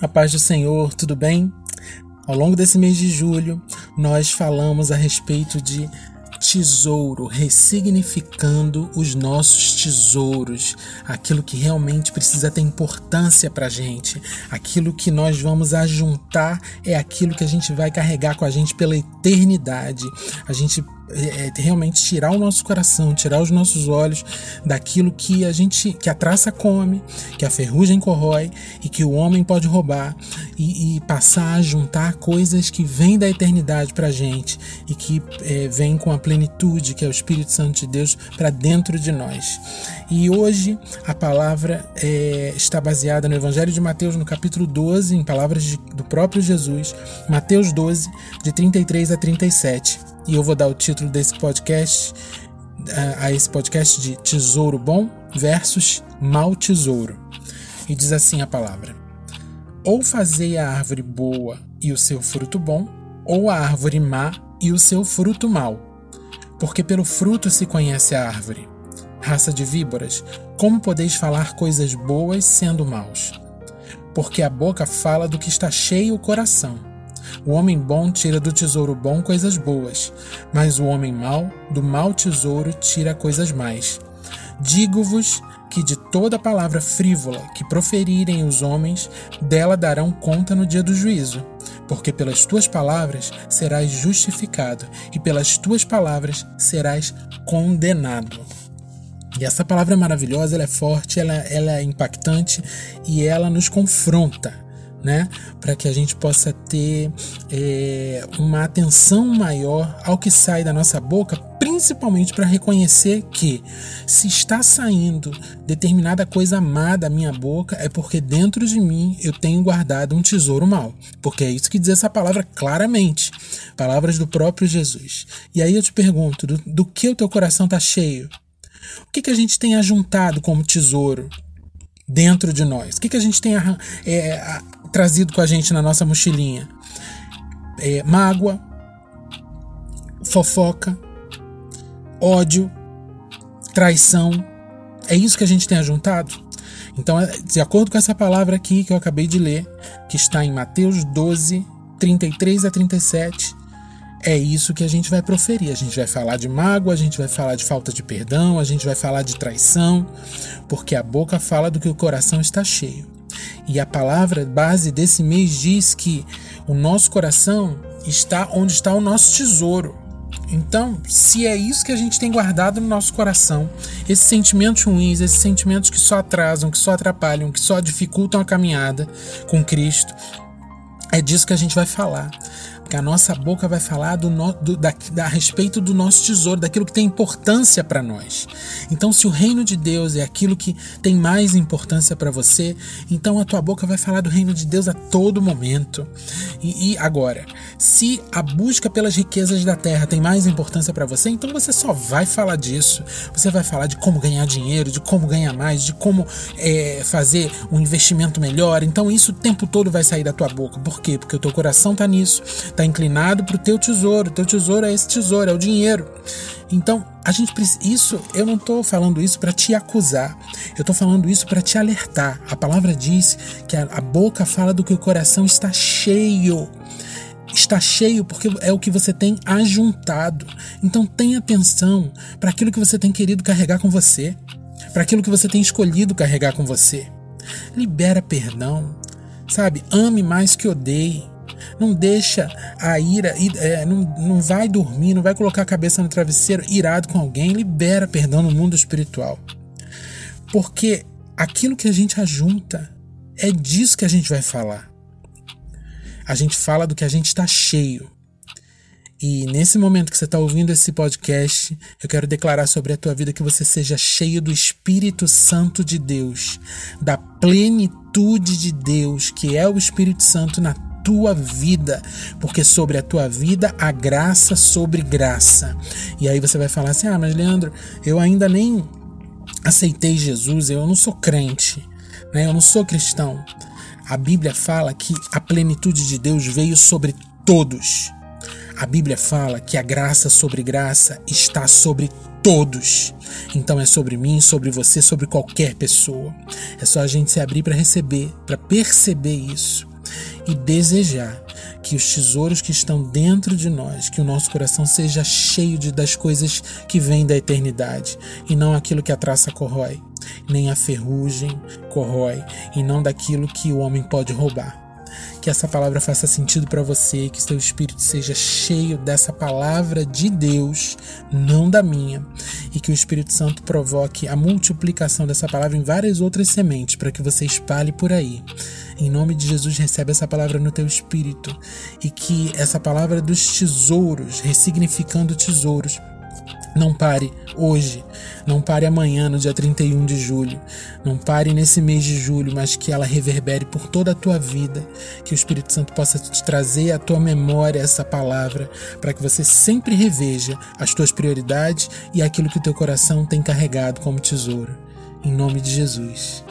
A paz do Senhor, tudo bem? Ao longo desse mês de julho, nós falamos a respeito de tesouro, ressignificando os nossos tesouros, aquilo que realmente precisa ter importância para gente, aquilo que nós vamos ajuntar é aquilo que a gente vai carregar com a gente pela eternidade. A gente é, é, realmente tirar o nosso coração, tirar os nossos olhos daquilo que a gente, que a traça come, que a ferrugem corrói e que o homem pode roubar e, e passar a juntar coisas que vêm da eternidade para gente e que é, vêm com a plenitude que é o Espírito Santo de Deus para dentro de nós. E hoje a palavra é, está baseada no Evangelho de Mateus, no capítulo 12, em palavras de, do próprio Jesus, Mateus 12, de 33 a 37 e eu vou dar o título desse podcast a esse podcast de Tesouro Bom versus Mal Tesouro. E diz assim a palavra: Ou fazei a árvore boa e o seu fruto bom, ou a árvore má e o seu fruto mau. Porque pelo fruto se conhece a árvore. Raça de víboras, como podeis falar coisas boas sendo maus? Porque a boca fala do que está cheio o coração. O homem bom tira do tesouro bom coisas boas, mas o homem mau, do mau tesouro, tira coisas mais. Digo-vos que de toda palavra frívola que proferirem os homens, dela darão conta no dia do juízo. Porque pelas tuas palavras serás justificado, e pelas tuas palavras serás condenado. E essa palavra é maravilhosa, ela é forte, ela, ela é impactante e ela nos confronta né? Para que a gente possa ter é, uma atenção maior ao que sai da nossa boca, principalmente para reconhecer que se está saindo determinada coisa má da minha boca, é porque dentro de mim eu tenho guardado um tesouro mau. Porque é isso que diz essa palavra claramente. Palavras do próprio Jesus. E aí eu te pergunto: do, do que o teu coração está cheio? O que, que a gente tem ajuntado como tesouro dentro de nós? O que, que a gente tem é, trazido com a gente na nossa mochilinha? É, mágoa, fofoca, ódio, traição. É isso que a gente tem ajuntado? Então, é, de acordo com essa palavra aqui que eu acabei de ler, que está em Mateus 12, 33 a 37, é isso que a gente vai proferir. A gente vai falar de mágoa, a gente vai falar de falta de perdão, a gente vai falar de traição, porque a boca fala do que o coração está cheio. E a palavra base desse mês diz que o nosso coração está onde está o nosso tesouro. Então, se é isso que a gente tem guardado no nosso coração, esses sentimentos ruins, esses sentimentos que só atrasam, que só atrapalham, que só dificultam a caminhada com Cristo, é disso que a gente vai falar que a nossa boca vai falar do, no, do da, da, a respeito do nosso tesouro, daquilo que tem importância para nós. Então, se o reino de Deus é aquilo que tem mais importância para você, então a tua boca vai falar do reino de Deus a todo momento. E, e agora, se a busca pelas riquezas da terra tem mais importância para você, então você só vai falar disso. Você vai falar de como ganhar dinheiro, de como ganhar mais, de como é, fazer um investimento melhor. Então, isso o tempo todo vai sair da tua boca. Por quê? Porque o teu coração está nisso, está está inclinado para o teu tesouro. Teu tesouro é esse tesouro, é o dinheiro. Então, a gente isso, eu não estou falando isso para te acusar. Eu estou falando isso para te alertar. A palavra diz que a, a boca fala do que o coração está cheio está cheio porque é o que você tem ajuntado. Então tenha atenção para aquilo que você tem querido carregar com você, para aquilo que você tem escolhido carregar com você. Libera perdão, sabe? Ame mais que odeie. Não deixa a ira, é, não, não vai dormir, não vai colocar a cabeça no travesseiro irado com alguém, libera perdão no mundo espiritual. Porque aquilo que a gente ajunta é disso que a gente vai falar. A gente fala do que a gente está cheio. E nesse momento que você está ouvindo esse podcast, eu quero declarar sobre a tua vida que você seja cheio do Espírito Santo de Deus, da plenitude de Deus, que é o Espírito Santo na tua vida, porque sobre a tua vida há graça sobre graça. E aí você vai falar assim: ah, mas Leandro, eu ainda nem aceitei Jesus, eu não sou crente, né? eu não sou cristão. A Bíblia fala que a plenitude de Deus veio sobre todos. A Bíblia fala que a graça sobre graça está sobre todos. Então é sobre mim, sobre você, sobre qualquer pessoa. É só a gente se abrir para receber, para perceber isso e desejar que os tesouros que estão dentro de nós, que o nosso coração seja cheio de, das coisas que vêm da eternidade e não aquilo que a traça corrói, nem a ferrugem corrói e não daquilo que o homem pode roubar. Que essa palavra faça sentido para você, que seu espírito seja cheio dessa palavra de Deus, não da minha, e que o Espírito Santo provoque a multiplicação dessa palavra em várias outras sementes para que você espalhe por aí. Em nome de Jesus, recebe essa palavra no teu espírito e que essa palavra dos tesouros, ressignificando tesouros, não pare hoje, não pare amanhã, no dia 31 de julho, não pare nesse mês de julho, mas que ela reverbere por toda a tua vida, que o Espírito Santo possa te trazer à tua memória essa palavra, para que você sempre reveja as tuas prioridades e aquilo que o teu coração tem carregado como tesouro. Em nome de Jesus.